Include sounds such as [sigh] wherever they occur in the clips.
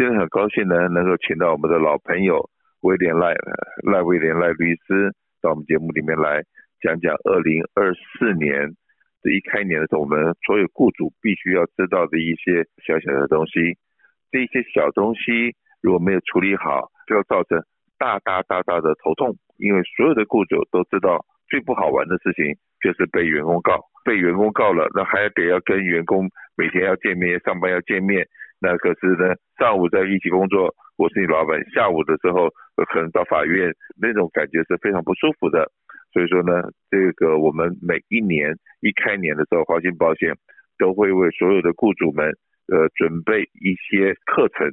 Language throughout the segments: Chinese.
今天很高兴呢，能够请到我们的老朋友威廉赖赖威廉赖律师到我们节目里面来讲讲二零二四年这一开年的时候，我们所有雇主必须要知道的一些小小的东西。这些小东西如果没有处理好，就要造成大大大大的头痛。因为所有的雇主都知道，最不好玩的事情就是被员工告，被员工告了，那还得要跟员工每天要见面，上班要见面。那可是呢，上午在一起工作，我是你老板，下午的时候可能到法院，那种感觉是非常不舒服的。所以说呢，这个我们每一年一开年的时候，华信保险都会为所有的雇主们呃准备一些课程。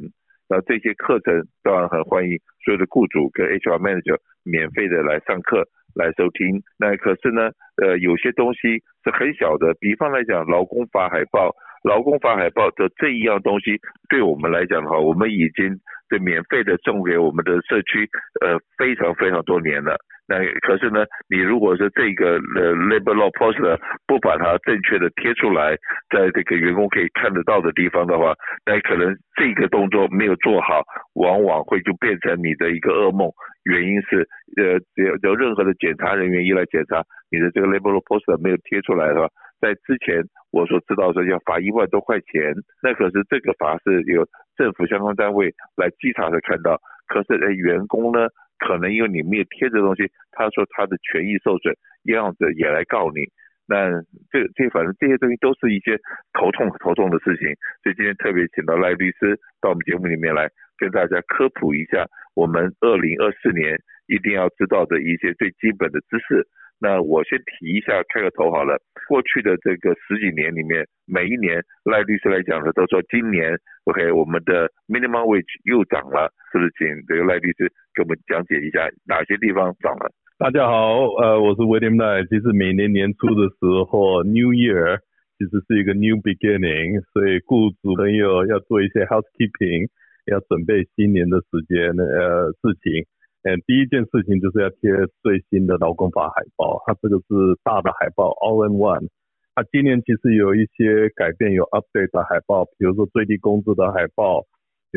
那这些课程当然很欢迎所有的雇主跟 HR manager 免费的来上课来收听。那可是呢，呃，有些东西是很小的，比方来讲，劳工法海报。劳工法海报的这一样东西，对我们来讲的话，我们已经是免费的送给我们的社区，呃，非常非常多年了。那可是呢，你如果是这个呃 labor law poster 不把它正确的贴出来，在这个员工可以看得到的地方的话，那可能这个动作没有做好，往往会就变成你的一个噩梦。原因是呃，只要有任何的检查人员一来检查你的这个 labor poster 没有贴出来的话。在之前我所知道说要罚一万多块钱，那可是这个罚是由政府相关单位来稽查才看到。可是呃员工呢，可能因为你没有贴这东西，他说他的权益受损，样子也来告你。那这这反正这些东西都是一些头痛头痛的事情，所以今天特别请到赖律师到我们节目里面来跟大家科普一下我们二零二四年一定要知道的一些最基本的知识。那我先提一下，开个头好了。过去的这个十几年里面，每一年赖律师来讲的都说今年 OK，我们的 minimum wage 又涨了，是不是？请这个赖律师给我们讲解一下哪些地方涨了。大家好，呃，我是 William 赖。其实每年年初的时候，[laughs] New Year 其实是一个 New Beginning，所以雇主朋友要做一些 housekeeping，要准备新年的时间呃事情。嗯，第一件事情就是要贴最新的劳工法海报，它这个是大的海报，all in one。它今年其实有一些改变，有 update 的海报，比如说最低工资的海报，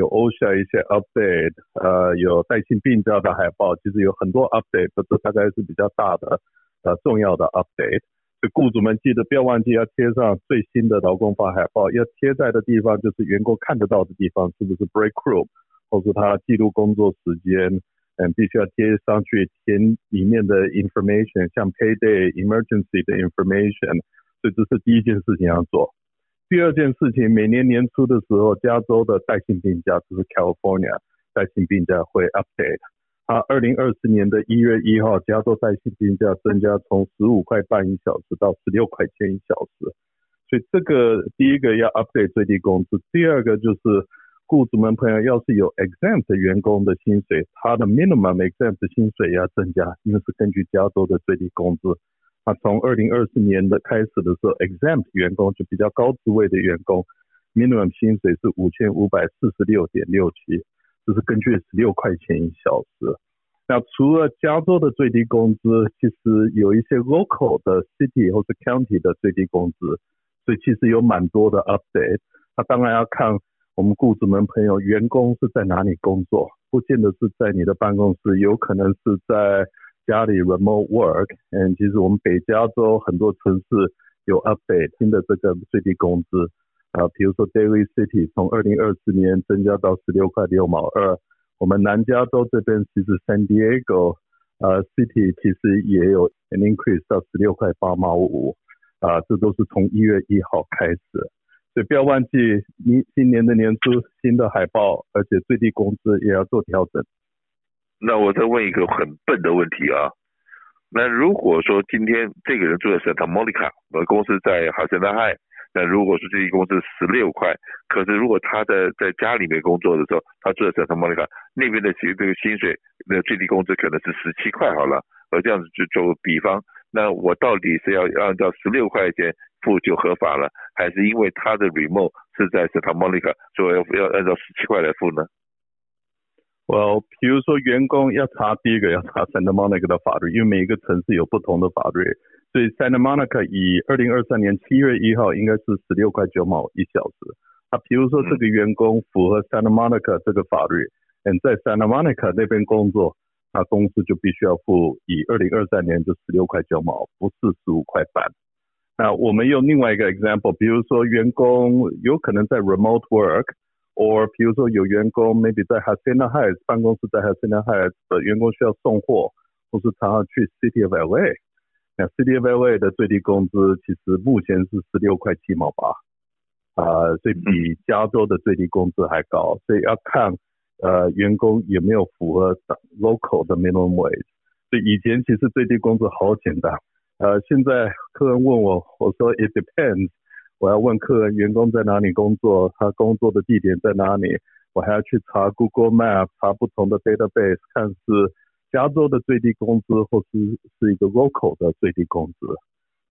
有 osa 一些 update，呃，有带薪病假的海报，其实有很多 update，这大概是比较大的呃重要的 update。所以雇主们记得不要忘记要贴上最新的劳工法海报，要贴在的地方就是员工看得到的地方，是不是 break room，或是他记录工作时间。嗯，必须要贴上去填里面的 information，像 payday emergency 的 information，所以这是第一件事情要做。第二件事情，每年年初的时候，加州的带薪病假就是 California 带薪病假会 update。啊二零二四年的一月一号，加州带薪病假增加从十五块半一小时到十六块钱一小时，所以这个第一个要 update 最低工资，第二个就是。雇主们朋友，要是有 exempt 员工的薪水，他的 minimum exempt 薪水要增加，因为是根据加州的最低工资。那从二零二四年的开始的时候，exempt 员工就比较高职位的员工，minimum 薪水是五千五百四十六点六七，这是根据十六块钱一小时。那除了加州的最低工资，其实有一些 local 的 city 或是 county 的最低工资，所以其实有蛮多的 update。那当然要看。我们雇主们朋友，员工是在哪里工作？不见得是在你的办公室，有可能是在家里 remote work。嗯，其实我们北加州很多城市有 update 新的这个最低工资啊，比如说 Daly City 从二零二四年增加到十六块六毛二。我们南加州这边其实 San Diego 呃 City 其实也有 an increase 到十六块八毛五啊，这都是从一月一号开始。所以不要忘记，你今年的年初新的海报，而且最低工资也要做调整。那我再问一个很笨的问题啊，那如果说今天这个人住在 Santa Monica，我的公司在 Hacienda Heights，那如果说最低工资十六块，可是如果他在在家里面工作的时候，他住在 Santa Monica 那边的其实这个薪水，那最低工资可能是十七块好了，而这样子就做个比方，那我到底是要按照十六块钱？付就合法了，还是因为他的 remote 是在 Santa Monica，所以要按照十七块来付呢？我、well, 比如说员工要查第一个要查 Santa Monica 的法律，因为每一个城市有不同的法律，所以 Santa Monica 以二零二三年七月一号应该是十六块九毛一小时，啊，比如说这个员工符合 Santa Monica 这个法律，嗯，在 Santa Monica 那边工作，那公司就必须要付以二零二三年就十六块九毛，不是十五块半。那我们用另外一个 example，比如说员工有可能在 remote work，或比如说有员工 maybe 在 Hacienda Heights 办公室在 Hacienda Heights 的员工需要送货，或是常常去 City of LA，那 City of LA 的最低工资其实目前是十六块七毛八。啊，所以比加州的最低工资还高，所以要看呃员工有没有符合 local 的 minimum wage。所以以前其实最低工资好简单，呃，现在客人问我，我说 it depends，我要问客人员工在哪里工作，他工作的地点在哪里，我还要去查 Google Map，查不同的 database，看是加州的最低工资，或是是一个 local 的最低工资，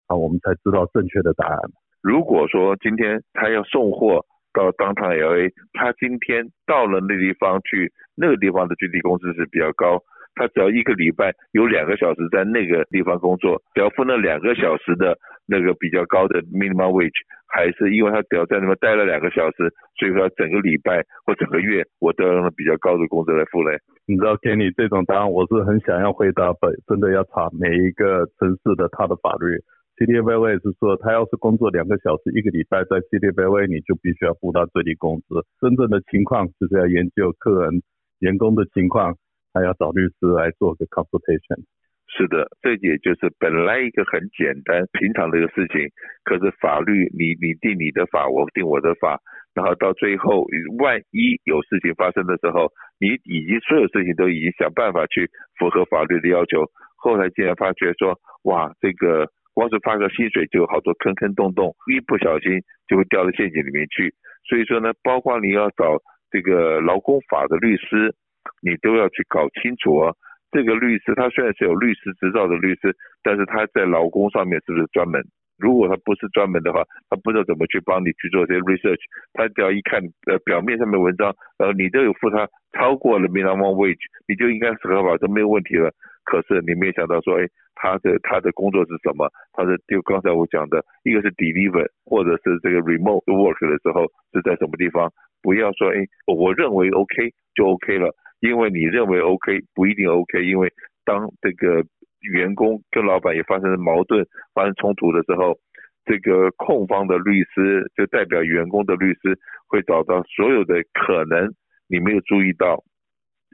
啊，我们才知道正确的答案。如果说今天他要送货到 Downtown LA，他今天到了那地方去，那个地方的最低工资是比较高，他只要一个礼拜有两个小时在那个地方工作，只要付那两个小时的那个比较高的 minimum wage，还是因为他只要在那边待了两个小时，所以说整个礼拜或整个月我都要用比较高的工资来付嘞。你知道给你这种答案，我是很想要回答，本真的要查每一个城市的他的法律。City of LA 是说，他要是工作两个小时一个礼拜，在 City of LA 你就必须要付他最低工资。真正的情况就是要研究客人员工的情况，还要找律师来做个 consultation。是的，这也就是本来一个很简单平常的一个事情，可是法律你你定你的法，我定我的法，然后到最后万一有事情发生的时候，你已经所有事情都已经想办法去符合法律的要求，后来竟然发觉说，哇，这个。光是发个薪水就有好多坑坑洞洞，一不小心就会掉到陷阱里面去。所以说呢，包括你要找这个劳工法的律师，你都要去搞清楚啊。这个律师他虽然是有律师执照的律师，但是他在劳工上面是不是专门？如果他不是专门的话，他不知道怎么去帮你去做这些 research。他只要一看呃表面上面文章，然后你都有付他超过了 minimum wage，你就应该是合法都没有问题了。可是你没有想到说，哎，他的他的工作是什么？他的就刚才我讲的，一个是 deliver，或者是这个 remote work 的时候是在什么地方？不要说，哎，我认为 OK 就 OK 了，因为你认为 OK 不一定 OK，因为当这个员工跟老板也发生了矛盾、发生冲突的时候，这个控方的律师就代表员工的律师会找到所有的可能你没有注意到，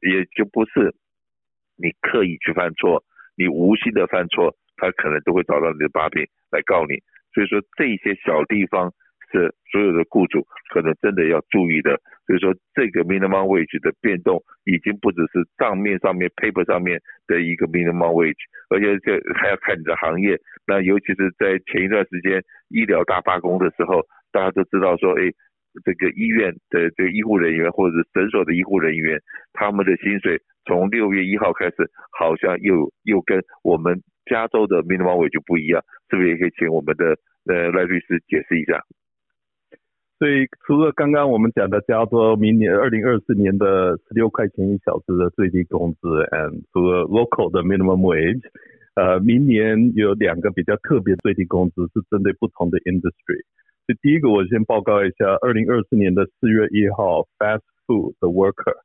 也就不是。你刻意去犯错，你无心的犯错，他可能都会找到你的把柄来告你。所以说这些小地方这所有的雇主可能真的要注意的。所以说这个 minimum wage 的变动已经不只是账面上面 paper 上面的一个 minimum wage，而且这还要看你的行业。那尤其是在前一段时间医疗大罢工的时候，大家都知道说，哎，这个医院的这个医护人员或者是诊所的医护人员，他们的薪水。从六月一号开始，好像又又跟我们加州的 minimum wage 不一样，是不是也可以请我们的呃赖律师解释一下？所以除了刚刚我们讲的加州明年二零二四年的十六块钱一小时的最低工资，and 除了 local 的 minimum wage，呃，明年有两个比较特别最低工资是针对不同的 industry。所以第一个我先报告一下，二零二四年的四月一号，fast food 的 worker。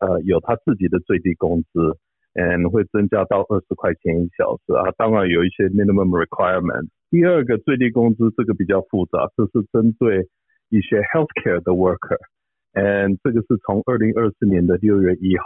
呃，有他自己的最低工资，and 会增加到二十块钱一小时啊。当然有一些 minimum requirement。第二个最低工资这个比较复杂，这是针对一些 healthcare 的 worker。嗯这个是从二零二四年的六月一号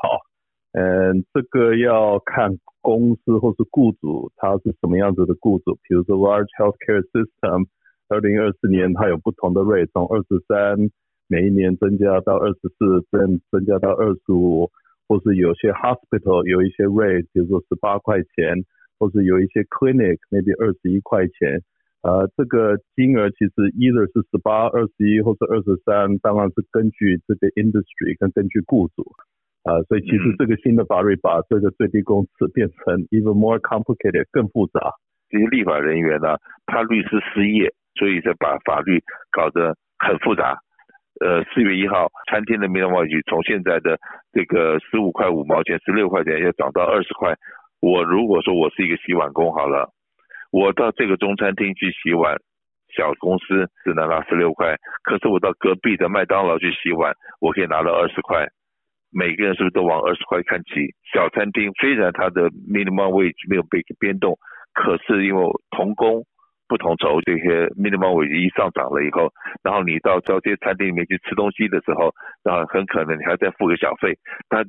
嗯这个要看公司或是雇主他是什么样子的雇主。比如说 large healthcare system，二零二四年它有不同的 rate，从二十三。每一年增加到二十四，增增加到二十五，或是有些 hospital 有一些 rate，比如说十八块钱，或是有一些 clinic maybe 二十一块钱，呃，这个金额其实 either 是十八、二十一或是二十三，当然是根据这个 industry 跟根据雇主，啊、呃，所以其实这个新的法律把这个最低工资变成 even more complicated 更复杂。这些立法人员呢，他律师失业，所以才把法律搞得很复杂。呃，四月一号，餐厅的 minimum wage 从现在的这个十五块五毛钱、十六块钱，要涨到二十块。我如果说我是一个洗碗工好了，我到这个中餐厅去洗碗，小公司只能拿十六块，可是我到隔壁的麦当劳去洗碗，我可以拿到二十块。每个人是不是都往二十块看齐？小餐厅虽然它的 minimum wage 没有被变动，可是因为同工不同酬，这些 minimum wage 一上涨了以后，然后你到这些餐厅里面去吃东西的时候，然后很可能你还要再付个小费。那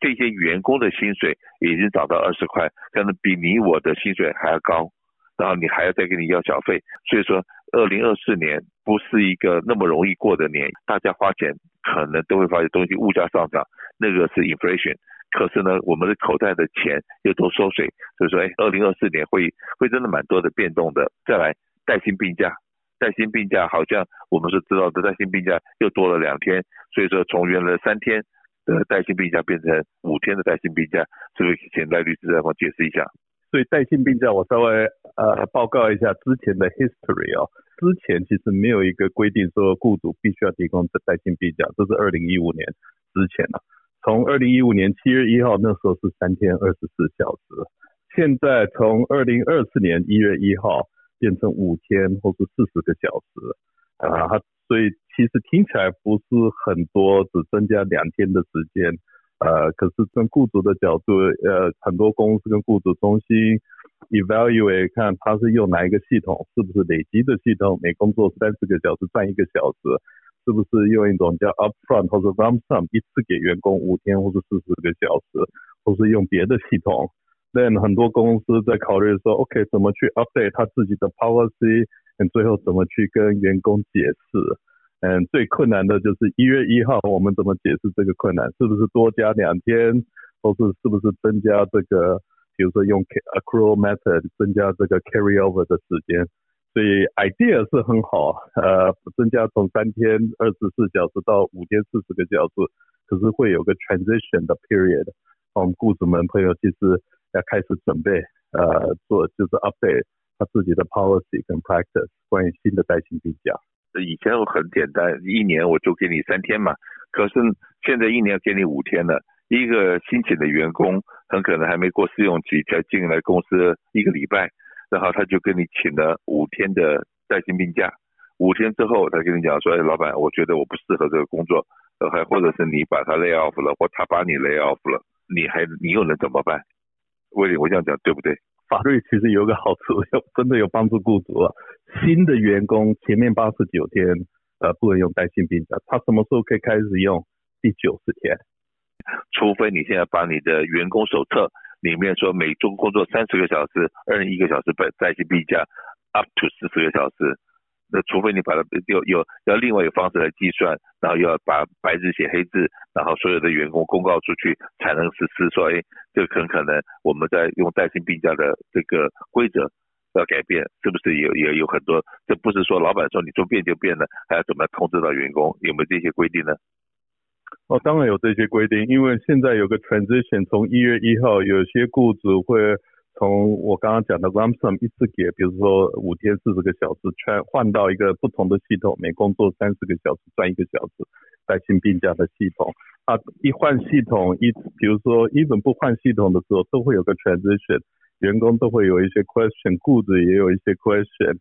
这些员工的薪水已经涨到二十块，可能比你我的薪水还要高，然后你还要再给你要小费。所以说，二零二四年不是一个那么容易过的年，大家花钱可能都会发现东西物价上涨。那个是 inflation，可是呢，我们的口袋的钱又都缩水，所以说，哎，二零二四年会会真的蛮多的变动的。再来，带薪病假，带薪病假好像我们是知道的，带薪病假又多了两天，所以说从原来三天的带薪病假变成五天的带薪病假，是不是请赖律师再帮我解释一下？所以带薪病假我稍微呃报告一下之前的 history 哦，之前其实没有一个规定说雇主必须要提供这带薪病假，这是二零一五年之前啊。从二零一五年七月一号那时候是三天二十四小时，现在从二零二四年一月一号变成五天或是四十个小时，啊，所以其实听起来不是很多，只增加两天的时间，呃，可是从雇主的角度，呃，很多公司跟雇主中心 evaluate 看他是用哪一个系统，是不是累积的系统，每工作三十个小时赚一个小时。是不是用一种叫 upfront 或者 lump sum 一次给员工五天或者四十个小时，或是用别的系统？Then 很多公司在考虑说，OK，怎么去 update 他自己的 policy，嗯，最后怎么去跟员工解释？嗯，最困难的就是一月一号，我们怎么解释这个困难？是不是多加两天，或是是不是增加这个，比如说用 accrual method 增加这个 carry over 的时间？所以 idea 是很好，呃，增加从三天二十四小时到五天四十个小时，可是会有个 transition 的 period，我们雇主们朋友其实要开始准备，呃，做就是 update 他自己的 policy 跟 practice 关于新的带薪病假。以前很简单，一年我就给你三天嘛，可是现在一年给你五天了，一个新请的员工很可能还没过试用期，才进来公司一个礼拜。然后他就跟你请了五天的带薪病假，五天之后他跟你讲说，哎，老板，我觉得我不适合这个工作，还或者是你把他 lay off 了，或他把你 lay off 了，你还你又能怎么办？威廉，我这样讲对不对？法律其实有个好处，有真的有帮助雇主啊。新的员工前面八十九天，呃，不能用带薪病假，他什么时候可以开始用？第九十天，除非你现在把你的员工手册。里面说每周工作三十个小时，二十一个小时被带薪病假，up to 四十个小时。那除非你把它有有要另外一个方式来计算，然后要把白纸写黑字，然后所有的员工公告出去才能实施。说哎这很可能我们在用带薪病假的这个规则要改变，是不是有也有很多？这不是说老板说你说变就变了，还要怎么通知到员工？有没有这些规定呢？哦，当然有这些规定，因为现在有个 transition，从一月一号，有些雇主会从我刚刚讲的，Ransom 一次给，比如说五天四十个小时，全换到一个不同的系统，每工作三十个小时赚一个小时带薪病假的系统。啊，一换系统，一比如说 even 不换系统的时候，都会有个 transition，员工都会有一些 question，雇主也有一些 question。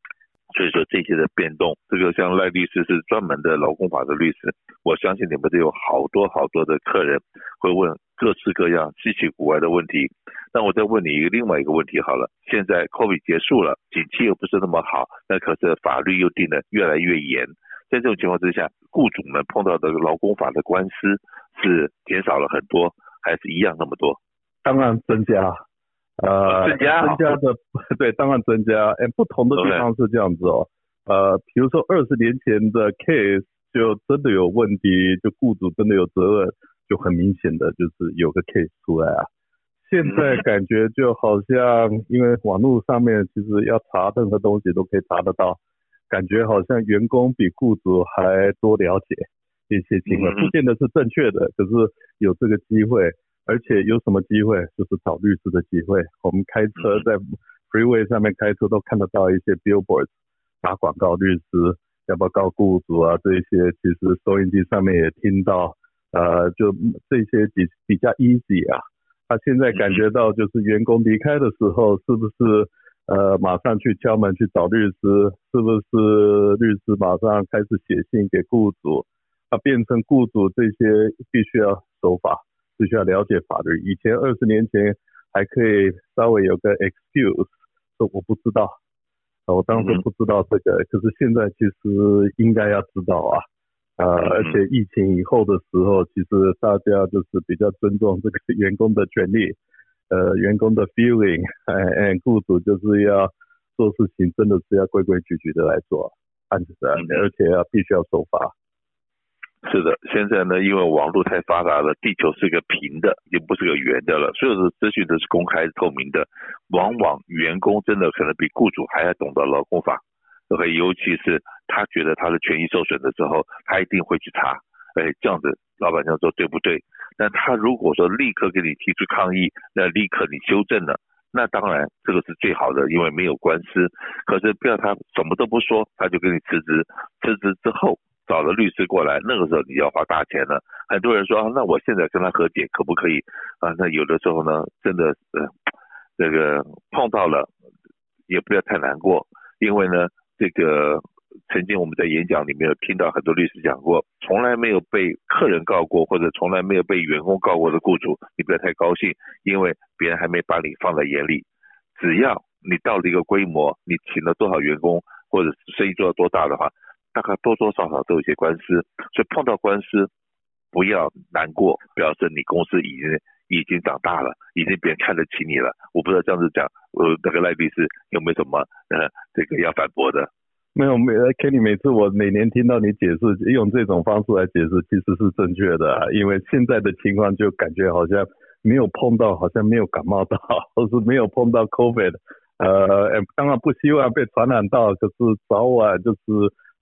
所以说这些的变动，这个像赖律师是专门的劳工法的律师，我相信你们都有好多好多的客人会问各式各样稀奇古怪的问题。那我再问你一个另外一个问题好了，现在 COVID 结束了，景气又不是那么好，那可是法律又定得越来越严，在这种情况之下，雇主们碰到的劳工法的官司是减少了很多，还是一样那么多？当然增加。呃，增加增加的，对，当然增加。哎，不同的地方是这样子哦。呃，比如说二十年前的 case 就真的有问题，就雇主真的有责任，就很明显的就是有个 case 出来啊。现在感觉就好像，因为网络上面其实要查任何东西都可以查得到，感觉好像员工比雇主还多了解一些情况，不见得是正确的，可是有这个机会。而且有什么机会，就是找律师的机会。我们开车在 freeway 上面开车都看得到一些 billboards 打广告，律师要不要告雇主啊？这些其实收音机上面也听到，呃，就这些比比较 easy 啊。他现在感觉到就是员工离开的时候，是不是呃，马上去敲门去找律师，是不是律师马上开始写信给雇主？啊，变成雇主这些必须要守法，必须要了解法律。以前二十年前还可以稍微有个 excuse，说我不知道，我当时不知道这个，可是现在其实应该要知道啊。呃，而且疫情以后的时候，其实大家就是比较尊重这个 [laughs] 员工的权利，呃，员工的 feeling，哎 [laughs] 哎，雇主就是要做事情，真的是要规规矩矩的来做，按着的，而且要必须要守法。是的，现在呢，因为网络太发达了，地球是一个平的，已经不是个圆的了，所有的资讯都是公开透明的，往往员工真的可能比雇主还要懂得劳工法。OK，尤其是他觉得他的权益受损的时候，他一定会去查。哎，这样子，老板娘说对不对？那他如果说立刻给你提出抗议，那立刻你修正了，那当然这个是最好的，因为没有官司。可是不要他什么都不说，他就给你辞职。辞职之后找了律师过来，那个时候你要花大钱了。很多人说，那我现在跟他和解可不可以？啊，那有的时候呢，真的呃，这个碰到了也不要太难过，因为呢。这个曾经我们在演讲里面有听到很多律师讲过，从来没有被客人告过或者从来没有被员工告过的雇主，你不要太高兴，因为别人还没把你放在眼里。只要你到了一个规模，你请了多少员工或者生意做到多大的话，大概多多少少都有些官司。所以碰到官司不要难过，表示你公司已经已经长大了，已经别人看得起你了。我不知道这样子讲，呃，那个赖律师有没有什么呃？这个要反驳的，没有没有，Kenny，每次我每年听到你解释，用这种方式来解释，其实是正确的啊。因为现在的情况就感觉好像没有碰到，好像没有感冒到，或是没有碰到 COVID，呃，当然不希望被传染到，可是早晚就是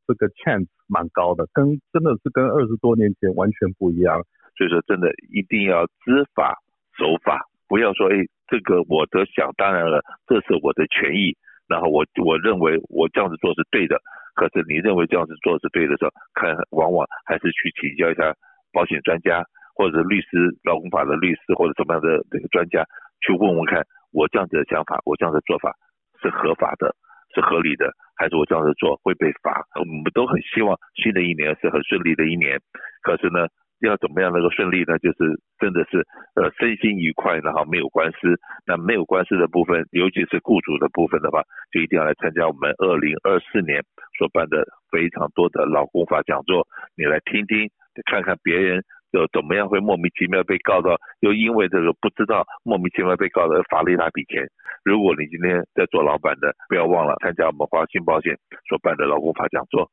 这个 chance 蛮高的，跟真的是跟二十多年前完全不一样。所以说，真的一定要知法守法，不要说哎，这个我的想当然了，这是我的权益。然后我我认为我这样子做是对的，可是你认为这样子做是对的时候，看往往还是去请教一下保险专家或者律师、劳工法的律师或者什么样的这个专家去问问看，我这样子的想法，我这样子的做法是合法的，是合理的，还是我这样子做会被罚？我们都很希望新的一年是很顺利的一年，可是呢，要怎么样能够顺利呢？就是真的是呃身心愉快，然后没有官司。那没有官司的部分，尤其是雇主的部分的话，就一定要来参加我们二零二四年所办的非常多的劳工法讲座。你来听听，看看别人又怎么样会莫名其妙被告到，又因为这个不知道莫名其妙被告的罚了一大笔钱。如果你今天在做老板的，不要忘了参加我们华信保险所办的劳工法讲座。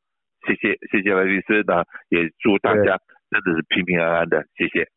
谢谢，谢谢赖律师，那也祝大家。真的是平平安安的，谢谢。